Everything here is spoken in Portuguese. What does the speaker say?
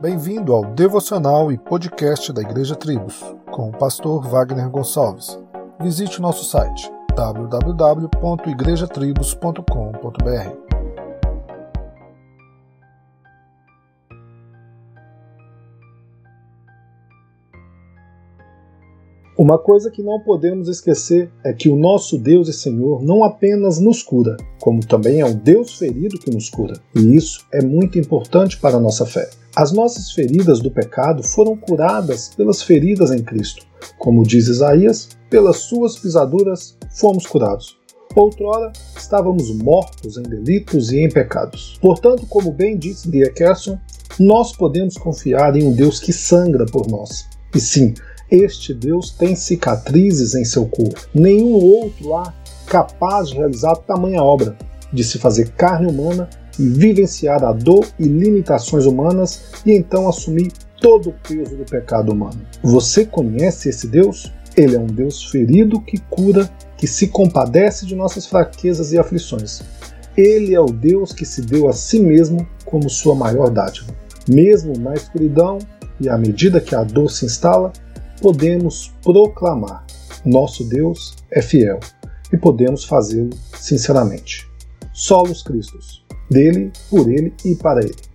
Bem-vindo ao devocional e podcast da Igreja Tribos, com o pastor Wagner Gonçalves. Visite nosso site www.igrejatribos.com.br. Uma coisa que não podemos esquecer é que o nosso Deus e Senhor não apenas nos cura, como também é um Deus ferido que nos cura. E isso é muito importante para a nossa fé. As nossas feridas do pecado foram curadas pelas feridas em Cristo. Como diz Isaías, pelas suas pisaduras fomos curados. Outrora estávamos mortos em delitos e em pecados. Portanto, como bem disse D. Carson, nós podemos confiar em um Deus que sangra por nós. E sim, este Deus tem cicatrizes em seu corpo. Nenhum outro há capaz de realizar tamanha obra, de se fazer carne humana e vivenciar a dor e limitações humanas e então assumir todo o peso do pecado humano. Você conhece esse Deus? Ele é um Deus ferido que cura, que se compadece de nossas fraquezas e aflições. Ele é o Deus que se deu a si mesmo como sua maior dádiva. Mesmo na escuridão e à medida que a dor se instala, podemos proclamar: nosso Deus é fiel e podemos fazê-lo sinceramente. Solos Cristos, dele, por ele e para ele.